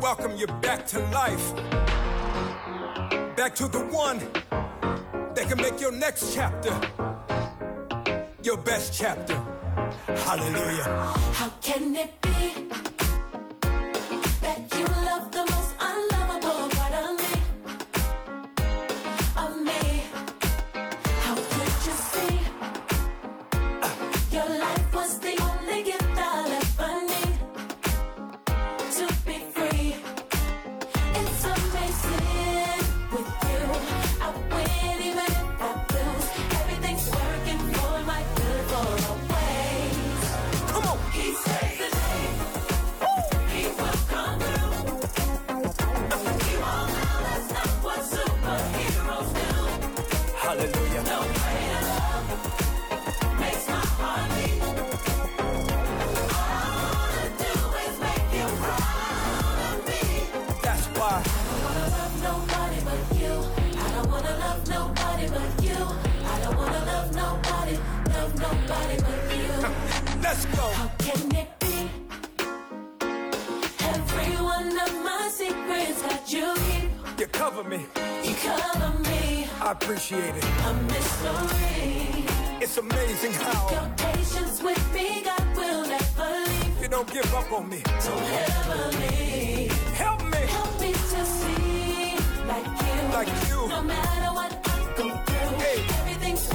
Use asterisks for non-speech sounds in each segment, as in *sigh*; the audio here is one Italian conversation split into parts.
welcome you back to life. Back to the one that can make your next chapter your best chapter. Hallelujah. Love nobody, love nobody but you. *laughs* Let's go. How can it be? Every one of my secrets that you keep, You cover me. you cover me. I appreciate it. A mystery. It's amazing how Your patience with me, God will never leave. you don't give up on me. Don't ever leave. Help me. Help me to see like you. Like you. No matter what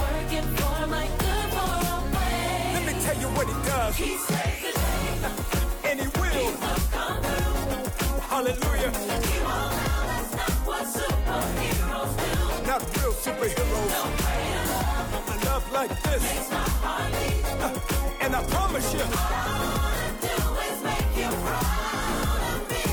working for my good for a way. Let me tell you what he does. He saves the day. And he will. Will come through. Hallelujah. He won't let us not what superheroes do. Not real superheroes. No greater love A love like this. makes my heart beat. *laughs* And I promise you, All I wanna do is make you proud of me.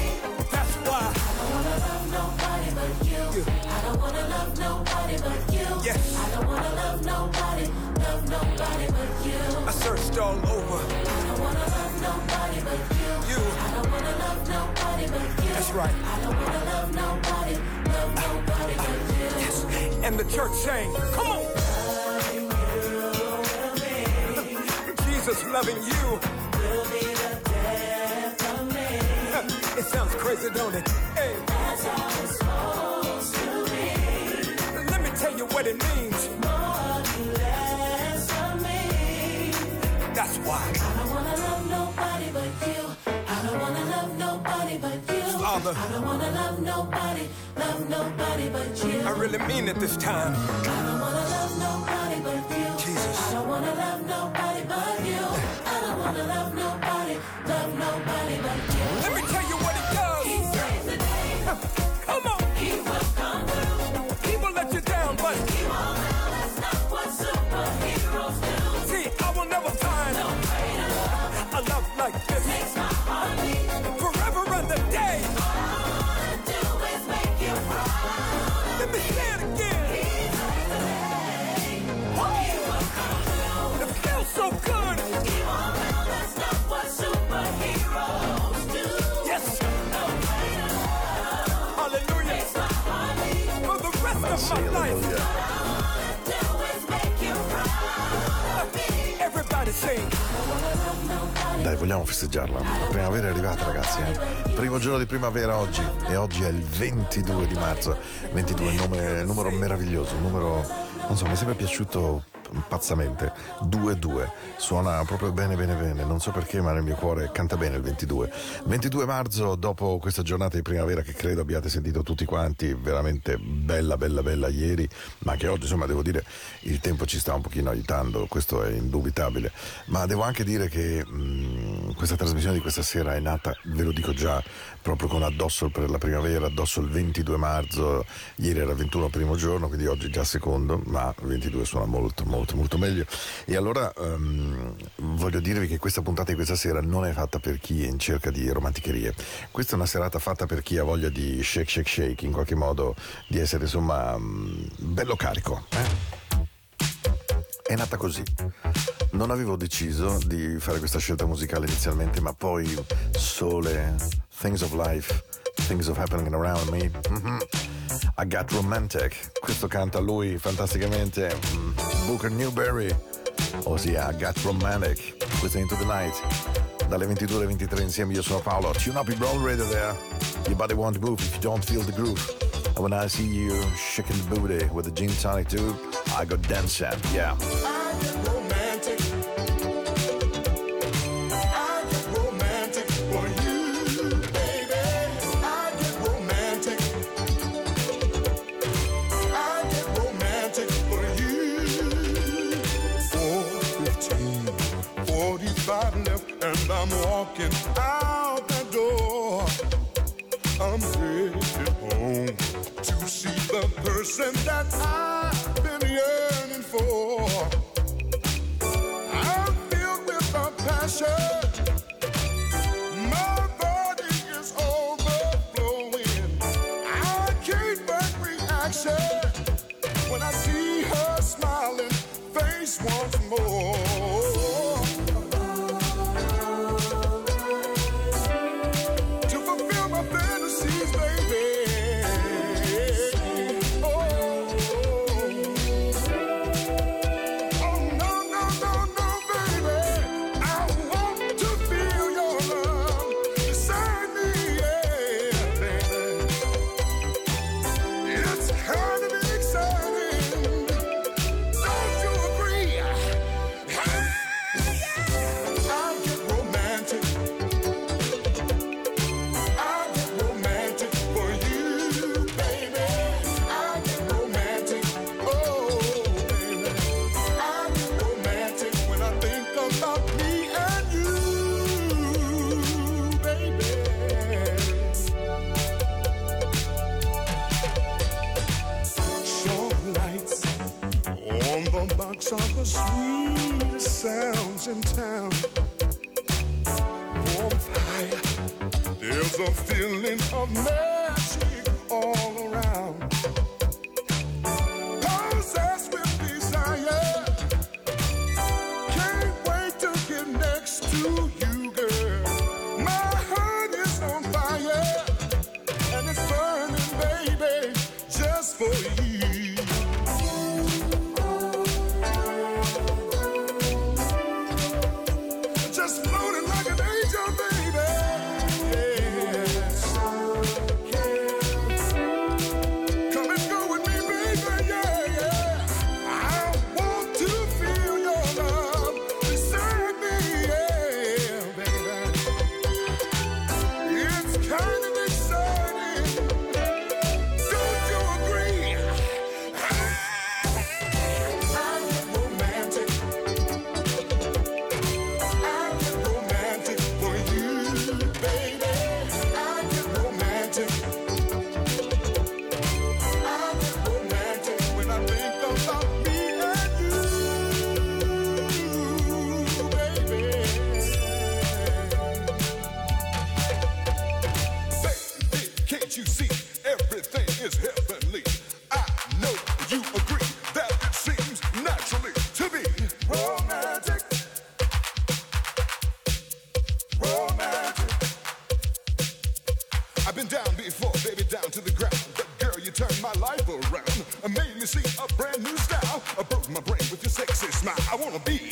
that's why. I don't wanna love nobody but you. I don't wanna love nobody but you. Yes. I don't wanna love nobody, love nobody but you. I searched all over. I don't wanna love nobody but you. You. I don't wanna love nobody but you. That's right. I don't wanna love nobody, love nobody but you. And the church sang, come on. *laughs* Jesus loving you. Will be the death of me. It sounds crazy, don't it? Hey, That's how you what it means. More less of me. That's why. I don't wanna love nobody but you. I don't wanna love nobody but you. Father. I don't wanna love nobody, love nobody but you. I really mean it this time. Dai, vogliamo festeggiarla. La primavera è arrivata, ragazzi. Eh? Primo giorno di primavera oggi. E oggi è il 22 di marzo. 22 è nome- numero meraviglioso. Un numero, non so, mi è sempre piaciuto pazzamente. 2-2. Suona proprio bene, bene, bene. Non so perché, ma nel mio cuore canta bene il 22. 22 marzo, dopo questa giornata di primavera che credo abbiate sentito tutti quanti, veramente bella, bella, bella ieri, ma anche oggi, insomma, devo dire, il tempo ci sta un pochino aiutando, questo è indubitabile. Ma devo anche dire che mh, questa trasmissione di questa sera è nata, ve lo dico già, proprio con addosso per la primavera, addosso il 22 marzo, ieri era 21 primo giorno, quindi oggi già secondo, ma 22 suona molto, molto, molto meglio. E allora ehm, voglio dirvi che questa puntata di questa sera non è fatta per chi è in cerca di romanticherie. Questa è una serata fatta per chi ha voglia di shake, shake, shake, in qualche modo di essere insomma mh, bello carico. eh? È nata così. Non avevo deciso di fare questa scelta musicale inizialmente, ma poi sole, things of life, things of happening around me. Mm-hmm. I got romantic. Questo canta lui fantasticamente. Mm-hmm. Booker Newberry. Oh, Ossia, I got romantic. Listening to the night. Dalle 22 alle 23 insieme io sono Paolo. Tune up your roll radio there. Your body won't move if you don't feel the groove. And when I see you shaking the booty with the gin tonic too, I go dancing. Yeah. I'm walking out the door. I'm headed home to see the person that I in town. Warm fire, there's a feeling of magic. been down before, baby, down to the ground. But girl, you turned my life around and made me see a brand new style. I broke my brain with your sexy smile. I wanna be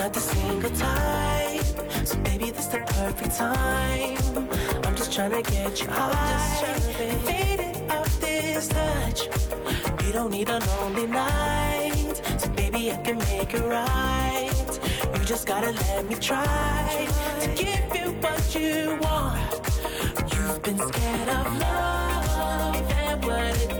not the single type, so baby, this the perfect time. I'm just trying to get you high, and it off this touch. We don't need a lonely night, so baby, I can make it right. You just gotta let me try to give you what you want. You've been scared of love and what it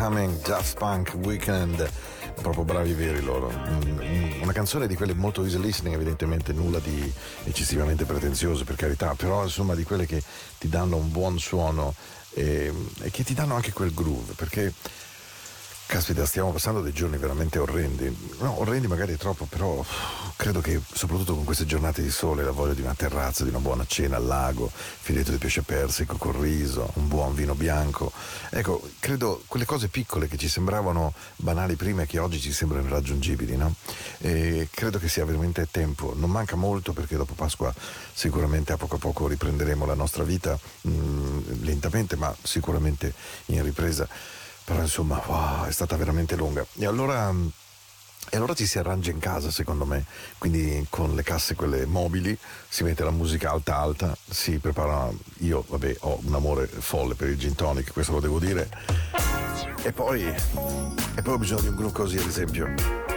Coming, Just Punk Weekend. Proprio bravi veri loro. Mm, Una canzone di quelle molto easy listening, evidentemente nulla di eccessivamente pretenzioso, per carità, però insomma di quelle che ti danno un buon suono e, e che ti danno anche quel groove, perché Caspita, stiamo passando dei giorni veramente orrendi. No, orrendi magari troppo, però credo che soprattutto con queste giornate di sole la voglia di una terrazza, di una buona cena al lago, filetto di pesce persico col riso, un buon vino bianco. Ecco, credo quelle cose piccole che ci sembravano banali prima e che oggi ci sembrano irraggiungibili, no? E credo che sia veramente tempo. Non manca molto perché dopo Pasqua sicuramente a poco a poco riprenderemo la nostra vita, mh, lentamente ma sicuramente in ripresa però insomma wow, è stata veramente lunga. E allora, e allora ci si arrangia in casa secondo me, quindi con le casse quelle mobili si mette la musica alta alta, si prepara, io vabbè ho un amore folle per il gin tonic, questo lo devo dire. E poi, e poi ho bisogno di un gruppo così ad esempio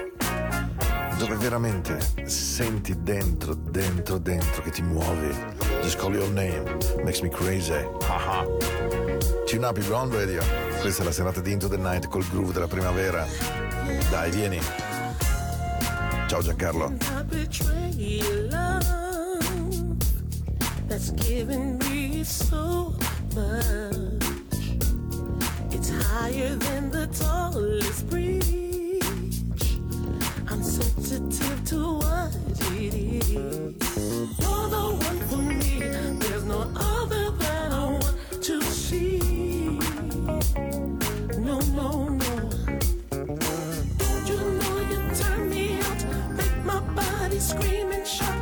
dove veramente senti dentro, dentro, dentro che ti muovi. Just call your name, makes me crazy. Haha. Cinapi Brown Radio. Questa è la serata di Into the Night col groove della primavera. Dai, vieni. Ciao Giancarlo. That's given me so much. It's higher than the tallest bridge. I'm sensitive to what it is. You're the one for me. There's no other. screaming, shouting.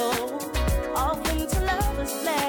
All things to lovers play.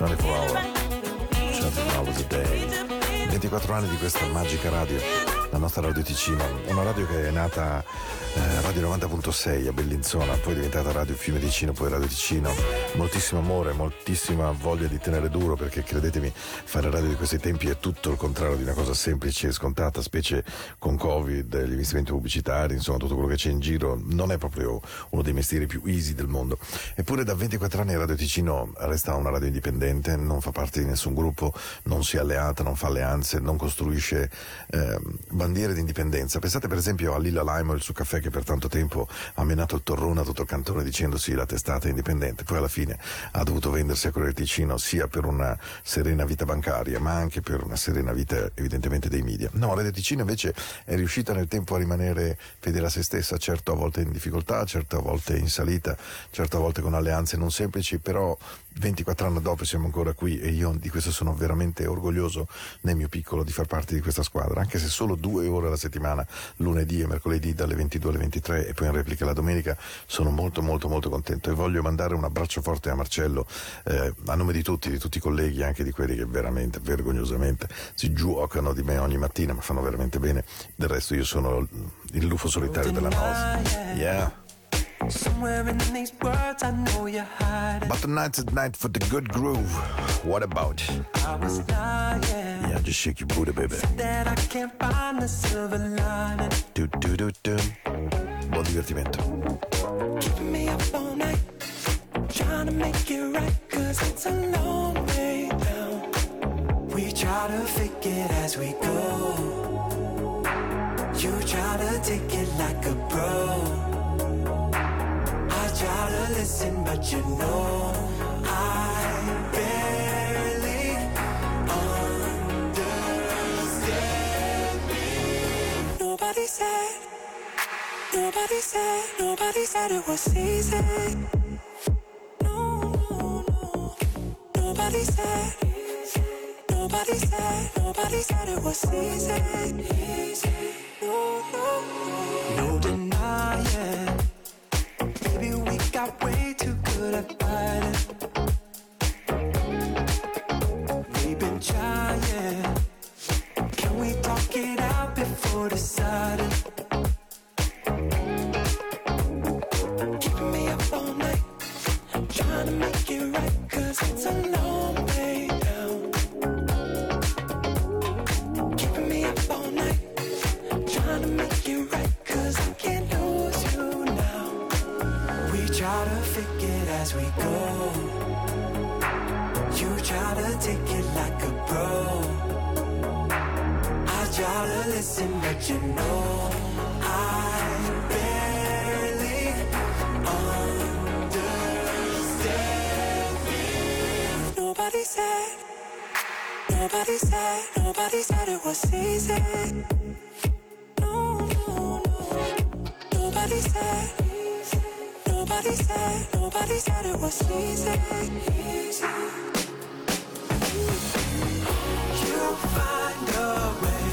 24 hours. 24 hours a day. 24 anni di questa magica radio, la nostra Radio Ticino, una radio che è nata eh, Radio 90.6 a Bellinzona, poi è diventata Radio Fiume Ticino, poi Radio Ticino, moltissimo amore, moltissima voglia di tenere duro perché credetemi fare radio di questi tempi è tutto il contrario di una cosa semplice e scontata, specie con Covid, gli investimenti pubblicitari, insomma tutto quello che c'è in giro, non è proprio uno dei mestieri più easy del mondo. Eppure da 24 anni Radio Ticino resta una radio indipendente, non fa parte di nessun gruppo, non si è alleata, non fa alleanze, non costruisce eh, bandiere di indipendenza. Pensate per esempio a Lilla Limo e il suo caffè che per tanto tempo ha menato il torrone a tutto il cantone dicendosi la testata indipendente, poi alla fine ha dovuto vendersi a Corriere Ticino sia per una serena vita bancaria ma anche per una serena vita evidentemente dei media. No, Radio Ticino invece è riuscita nel tempo a rimanere fedele a se stessa, certo a volte in difficoltà, certo a volte in salita, certo a volte con alleanze non semplici, però 24 anni dopo siamo ancora qui e io di questo sono veramente orgoglioso nel mio piccolo di far parte di questa squadra, anche se solo due ore alla settimana, lunedì e mercoledì dalle 22 alle 23 e poi in replica la domenica, sono molto molto molto contento e voglio mandare un abbraccio forte a Marcello eh, a nome di tutti, di tutti i colleghi, anche di quelli che veramente, vergognosamente si giuocano di me ogni mattina, ma fanno veramente bene. Del resto io sono il lufo solitario della mouse. Yeah. Somewhere in these words, I know you're. But tonight's the night for the good groove. What about? I was lying. Yeah, just shake your booty, baby. Said that I can't find the silver lining. Do do do do. Buon divertimento. Keeping me up all night, trying to make it right, cause it's a long way down. We try to fake it as we go. You try to take it like a pro to listen, but you know I barely understand. Nobody said, nobody said, nobody said it was easy. No, no. Nobody said, nobody said, nobody said it was easy. No, no. We've been trying. Can we talk it out before deciding? take it like a pro. I try to listen, but you know I barely understand. Nobody said, nobody said, nobody said it was easy. No, no, no. Nobody said. Nobody said, nobody said it was easy. easy. away.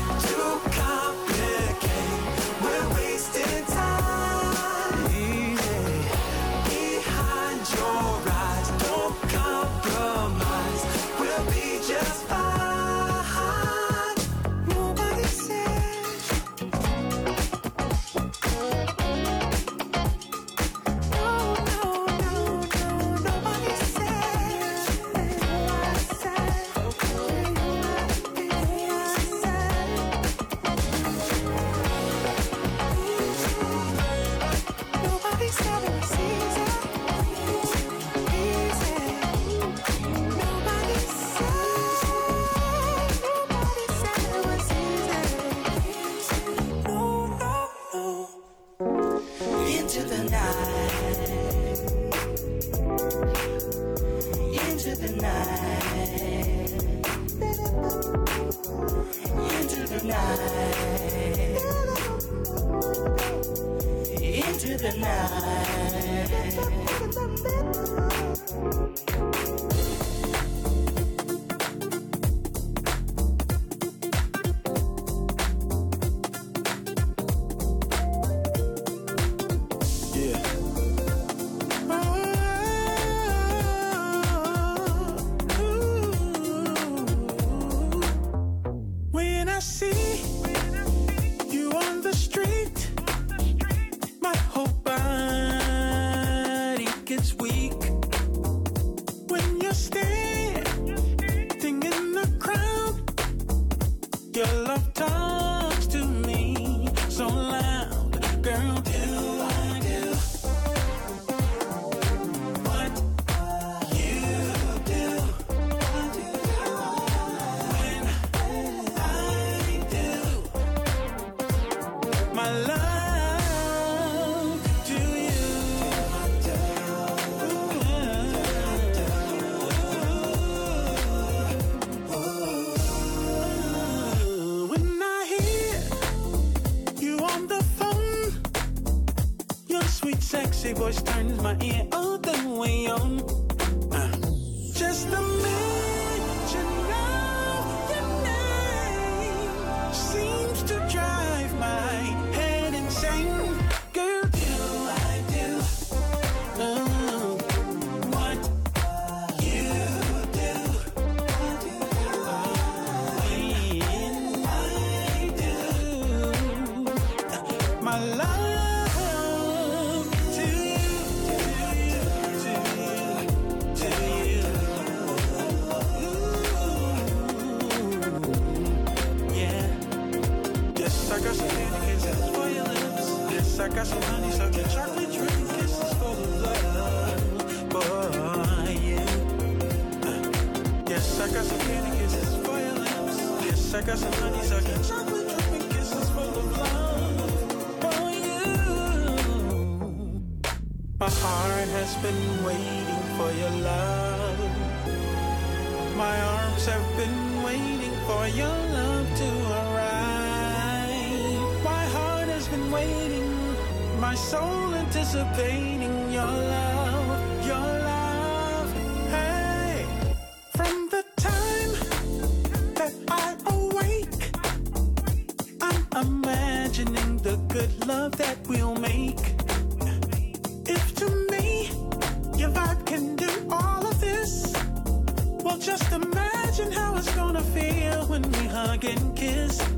Love that we'll make. If to me your vibe can do all of this, well, just imagine how it's gonna feel when we hug and kiss.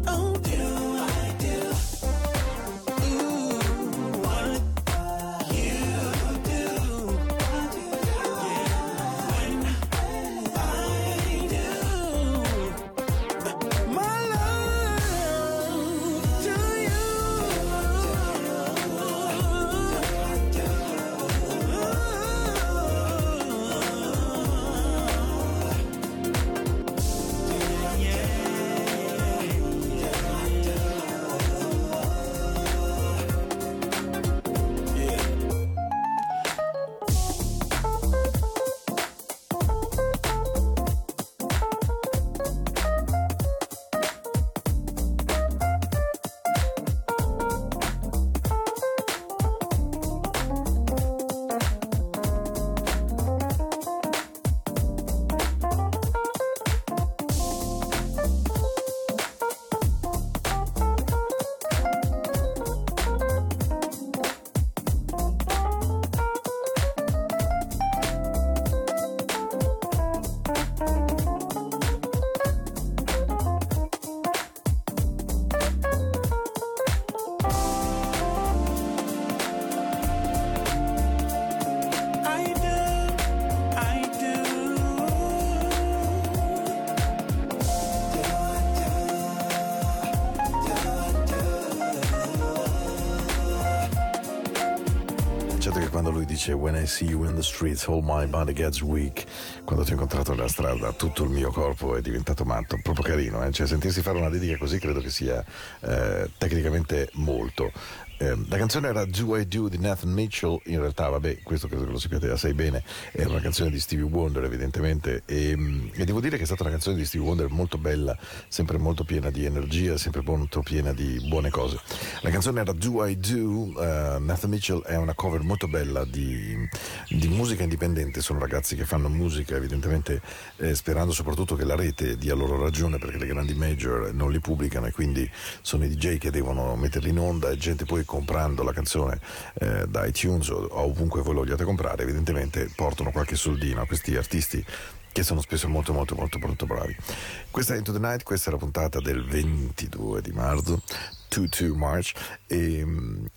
się When I see you in the streets, all my body gets weak, quando ti ho incontrato nella strada, tutto il mio corpo è diventato matto, proprio carino, eh? cioè sentirsi fare una dedica così credo che sia eh, tecnicamente molto. Eh, la canzone era Do I Do di Nathan Mitchell, in realtà vabbè, questo credo che lo sappiate assai bene, è una canzone di Stevie Wonder evidentemente e, mm, e devo dire che è stata una canzone di Stevie Wonder molto bella, sempre molto piena di energia, sempre molto piena di buone cose. La canzone era Do I Do, eh, Nathan Mitchell è una cover molto bella di, di musica indipendente, sono ragazzi che fanno musica evidentemente eh, sperando soprattutto che la rete dia loro ragione perché le grandi major non li pubblicano e quindi sono i DJ che devono metterli in onda e gente poi comprando la canzone eh, da iTunes o, ovunque voi lo vogliate comprare evidentemente portano qualche soldino a questi artisti che sono spesso molto molto molto molto bravi. Questa è Into the Night, questa è la puntata del 22 di marzo, 2-2 March, e,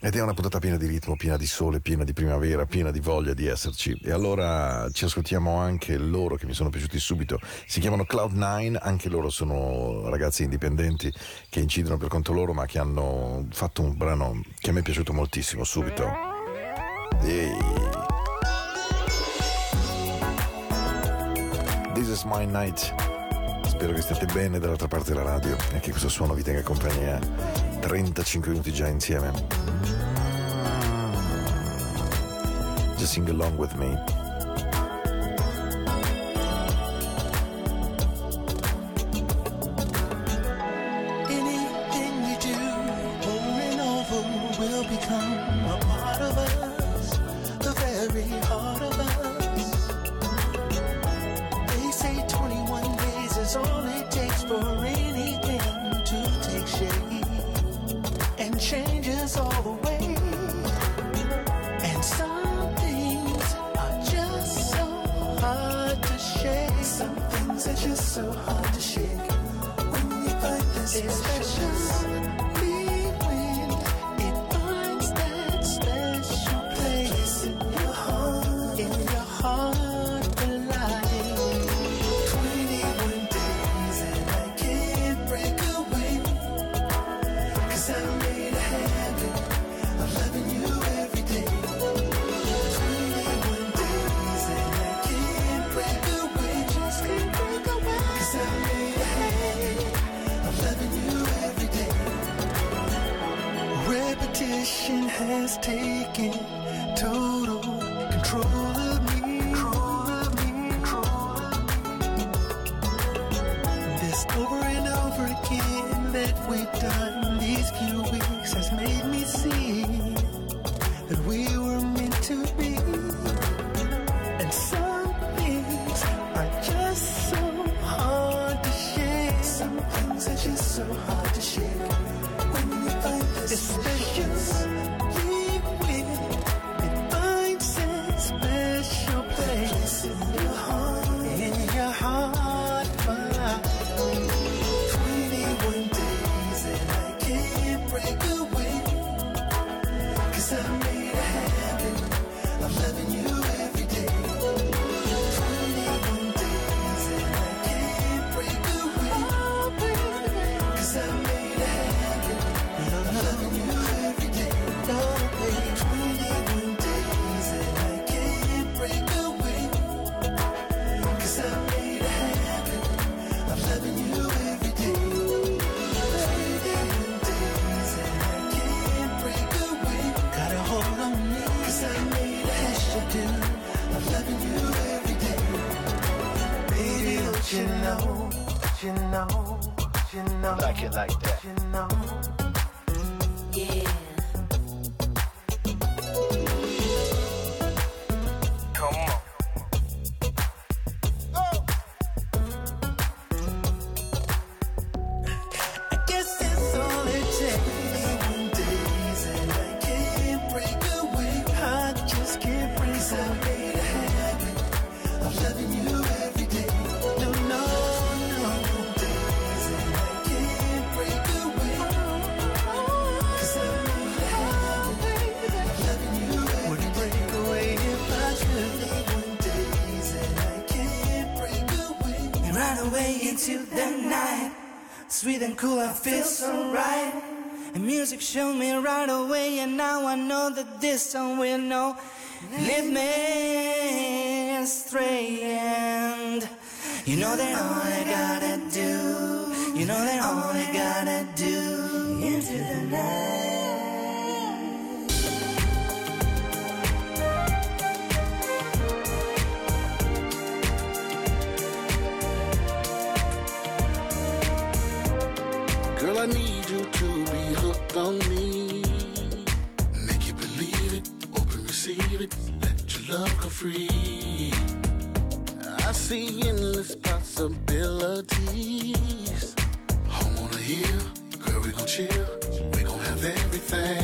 ed è una puntata piena di ritmo, piena di sole, piena di primavera, piena di voglia di esserci. E allora ci ascoltiamo anche loro che mi sono piaciuti subito, si chiamano Cloud9, anche loro sono ragazzi indipendenti che incidono per conto loro ma che hanno fatto un brano che a me è piaciuto moltissimo subito. Ehi. This is my night. Spero che stiate bene dall'altra parte della radio e che questo suono vi tenga compagnia 35 minuti già insieme. Just sing along with me. And change all the way. And some things are just so hard to shake. Some things are just so hard to shake. When you find this special, It's taking like that. You know that all I gotta do, you know that all I gotta do into the night. Girl, I need you to be hooked on me. Make you believe it, open, receive it, let your love go free. The endless possibilities. Home on a hill, girl, we gon' chill. We gon' have everything.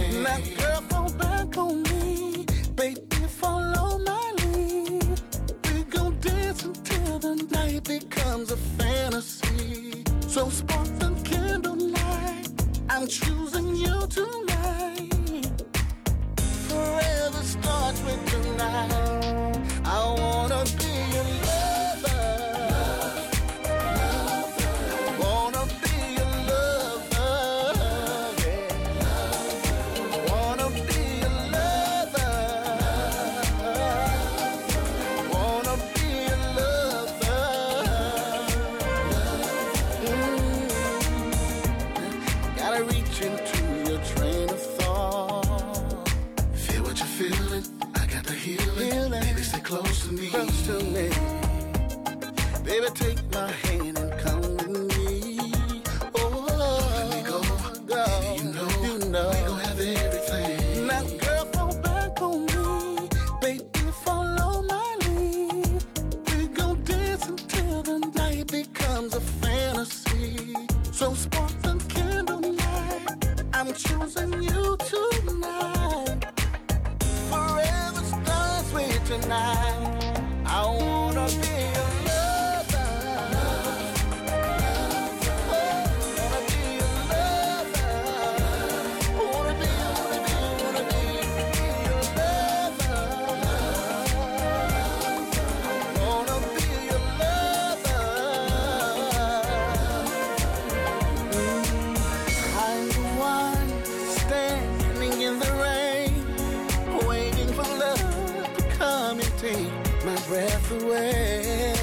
take my breath away.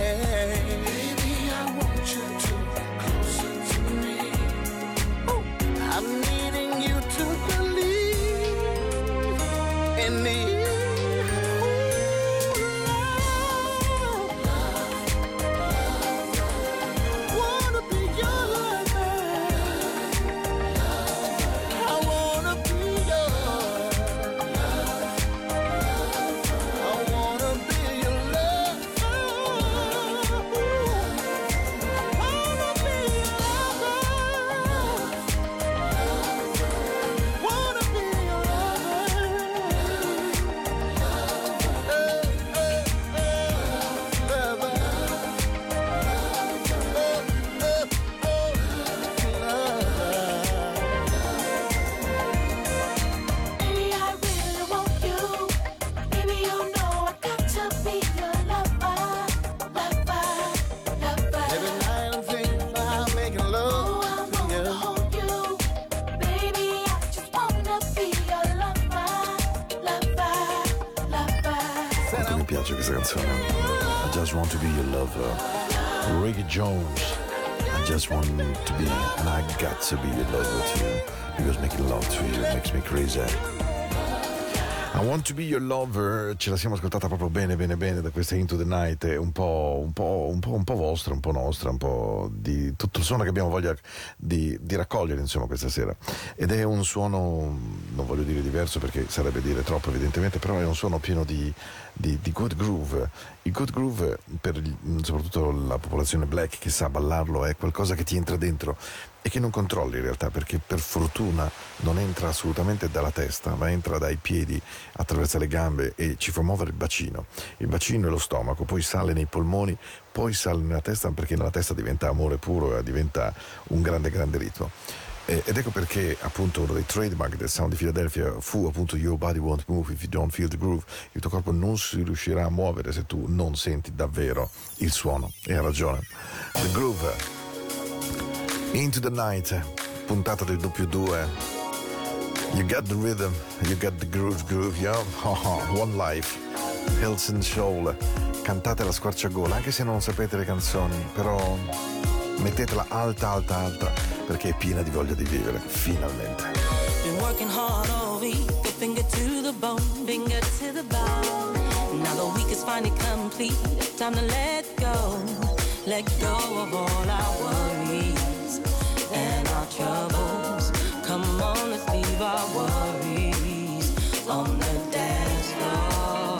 Your Lover, ce la siamo ascoltata proprio bene, bene, bene da questa Into the Night, un po', un po', un po', un po' vostra, un po' nostra, un po' di tutto il suono che abbiamo voglia di, di raccogliere insomma questa sera. Ed è un suono, non voglio dire diverso perché sarebbe dire troppo evidentemente, però è un suono pieno di, di, di good groove. Il good groove per soprattutto la popolazione black che sa ballarlo è qualcosa che ti entra dentro e che non controlli in realtà perché per fortuna non entra assolutamente dalla testa ma entra dai piedi attraverso le gambe e ci fa muovere il bacino il bacino e lo stomaco poi sale nei polmoni poi sale nella testa perché nella testa diventa amore puro e diventa un grande grande ritmo Eh, ed ecco perché appunto uno dei trademark del sound di Philadelphia fu appunto Your body won't move if you don't feel the groove. Il tuo corpo non si riuscirà a muovere se tu non senti davvero il suono. E ha ragione. The Groove. Into the Night, puntata del doppio 2. You got the rhythm, you got the groove, groove, yeah? *laughs* One Life, Hills and Soul. Cantate la squarciagola, anche se non sapete le canzoni, però mettetela alta, alta, alta, perché è piena di voglia di vivere, finalmente. Been working hard all week, finger to the bone, finger to the bone. Now the week is finally complete. Time to let go, let go of all our worries and our troubles. Come on, let's leave our worries on the dance floor.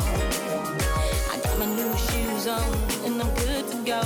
I got my new shoes on and I'm good to go,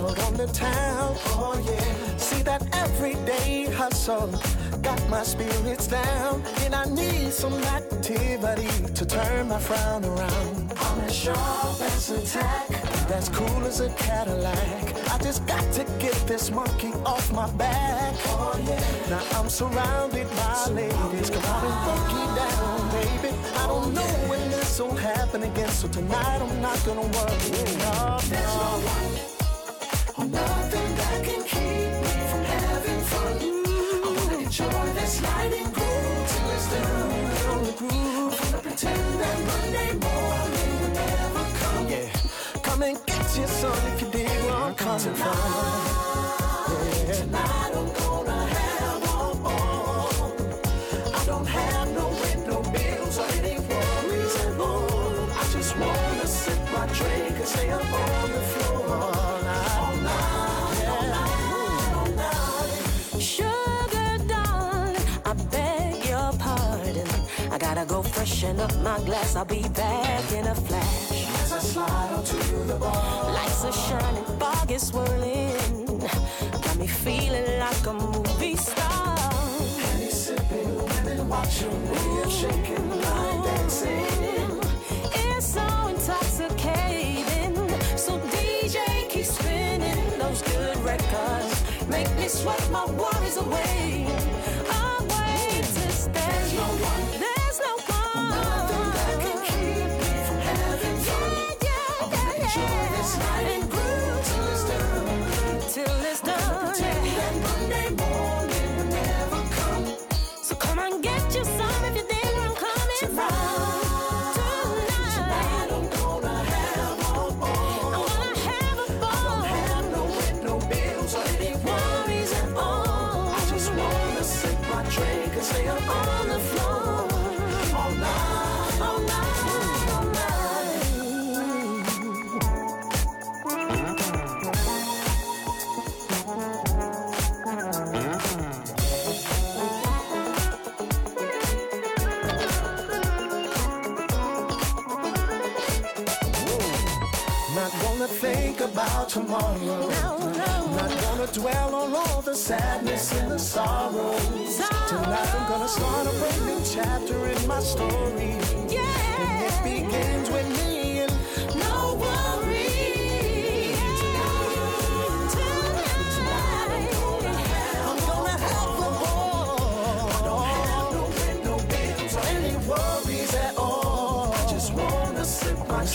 out on the town. Oh, yeah. See that everyday hustle got my spirits down, and I need some activity to turn my frown around. I'm as sharp as a tack, that's cool as a Cadillac. I just got to get this monkey off my back. Oh yeah. Now I'm surrounded by ladies. Come on and funky down, baby. I don't know when this will happen again, so tonight I'm not gonna worry. No, no and get your son if you dig where I'm coming from. Yeah. Tonight freshen up my glass. I'll be back in a flash. As I slide onto the bar. Lights are shining, fog is swirling. Got me feeling like a movie star. And sipping, women watching, me shaking, line dancing. It's so intoxicating. So DJ keep spinning those good records. Make me sweat my worries. Away what. About tomorrow. No, no. Not gonna dwell on all the sadness and the sorrow. Tonight I'm gonna start a brand new chapter in my story. And it begins with me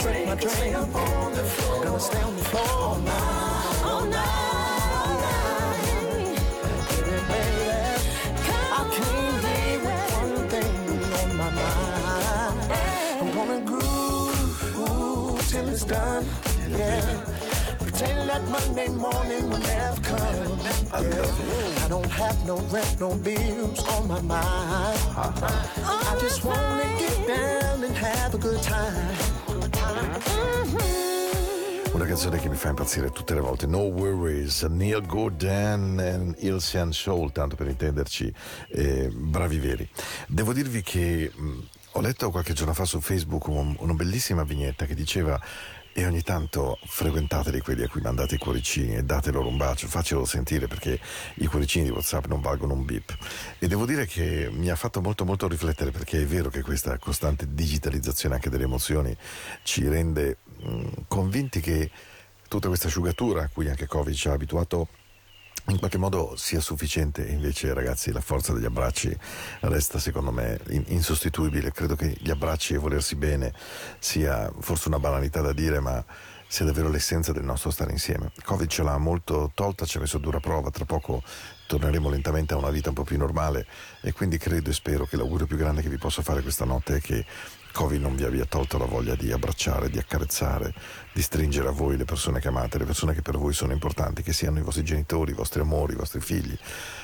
sip my drink, on the floor. Gonna stay on the floor all night, All night, all night. baby, baby. I came here with one thing on my mind. I'm gonna groove ooh, till it's done. Yeah. Pretend that Monday morning will never come. Yeah. I don't have no rent, no bills on my mind. I just wanna get down and have a good time. Una canzone che mi fa impazzire tutte le volte. No Worries, Neil Gordon e Ilse Soul, tanto per intenderci, eh, bravi veri. Devo dirvi che mh, ho letto qualche giorno fa su Facebook un- una bellissima vignetta che diceva e ogni tanto frequentateli quelli a cui mandate i cuoricini e date loro un bacio, faccelo sentire perché i cuoricini di WhatsApp non valgono un bip. E devo dire che mi ha fatto molto molto riflettere perché è vero che questa costante digitalizzazione anche delle emozioni ci rende mh, convinti che tutta questa asciugatura a cui anche Covid ci ha abituato in qualche modo sia sufficiente, invece ragazzi la forza degli abbracci resta secondo me in- insostituibile, credo che gli abbracci e volersi bene sia forse una banalità da dire ma sia davvero l'essenza del nostro stare insieme. Covid ce l'ha molto tolta, ci ha messo dura prova, tra poco torneremo lentamente a una vita un po' più normale e quindi credo e spero che l'augurio più grande che vi posso fare questa notte è che Covid non vi abbia tolto la voglia di abbracciare, di accarezzare, di stringere a voi le persone che amate, le persone che per voi sono importanti, che siano i vostri genitori, i vostri amori, i vostri figli,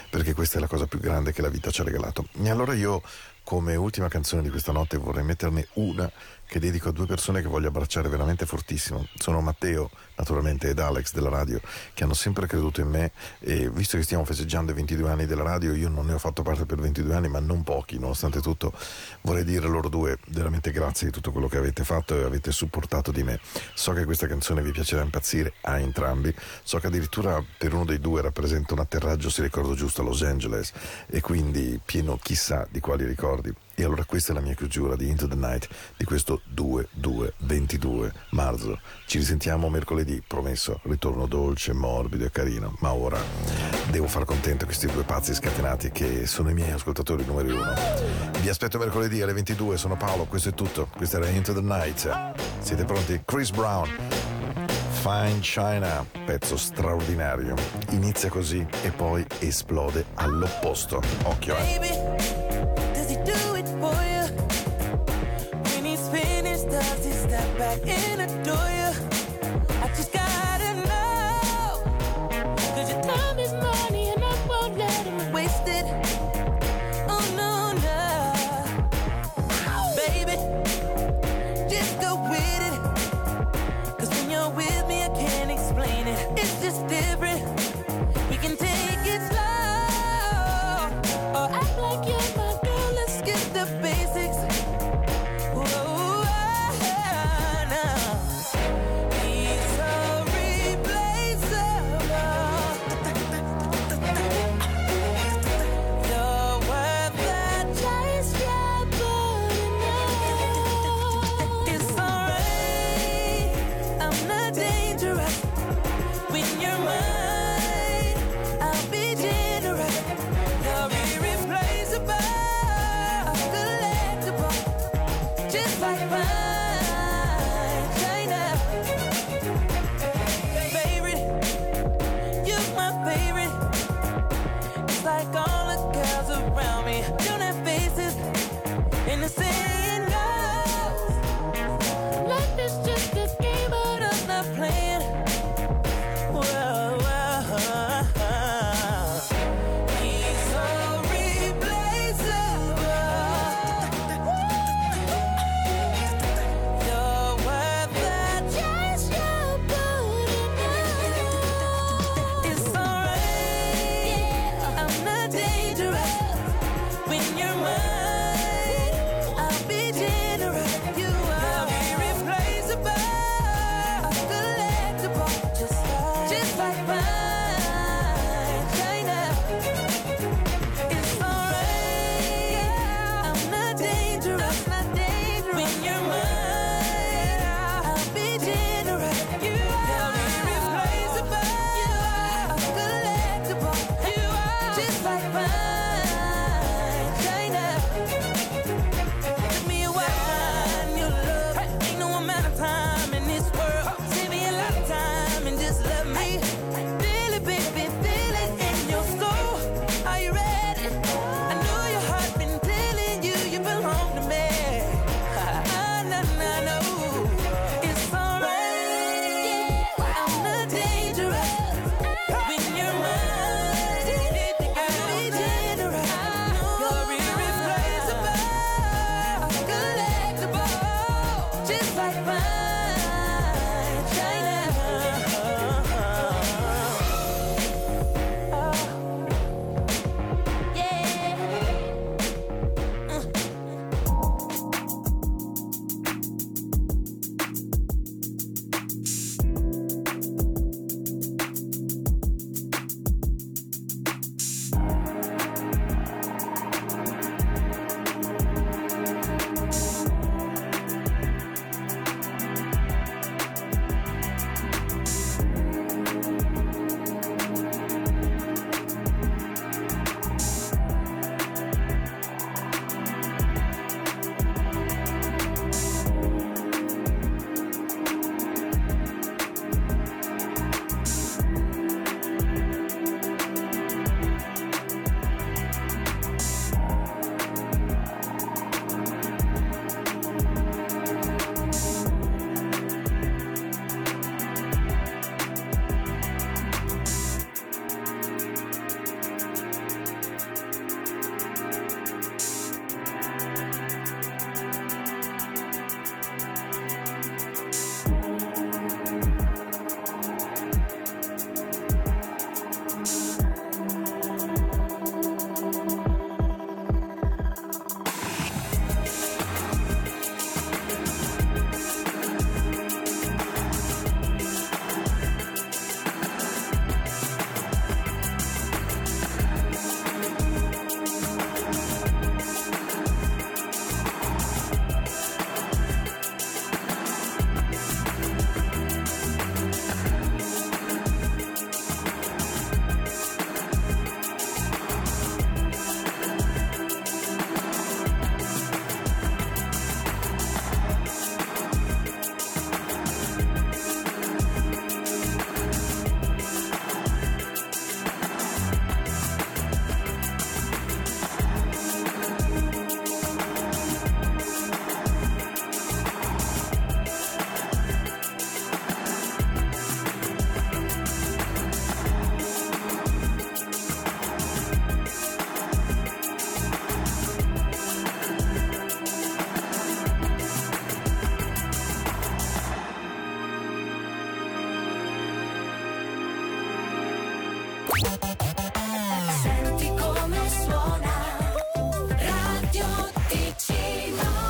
perché questa è la cosa più grande che la vita ci ha regalato. E allora io come ultima canzone di questa notte vorrei metterne una che dedico a due persone che voglio abbracciare veramente fortissimo. Sono Matteo, naturalmente, ed Alex della radio, che hanno sempre creduto in me e visto che stiamo festeggiando i 22 anni della radio, io non ne ho fatto parte per 22 anni, ma non pochi, nonostante tutto, vorrei dire loro due veramente grazie di tutto quello che avete fatto e avete supportato di me. So che questa canzone vi piacerà impazzire a entrambi, so che addirittura per uno dei due rappresenta un atterraggio, se ricordo giusto, a Los Angeles e quindi pieno chissà di quali ricordi. E allora questa è la mia chiusura di Into the Night di questo 2-2-22 marzo. Ci risentiamo mercoledì, promesso, ritorno dolce, morbido e carino, ma ora devo far contento questi due pazzi scatenati che sono i miei ascoltatori numeri uno. Vi aspetto mercoledì alle 22, sono Paolo, questo è tutto, questa era Into the Night. Siete pronti? Chris Brown. Fine China, pezzo straordinario. Inizia così e poi esplode all'opposto. Occhio, eh. When he's finished, does he step back and adore you?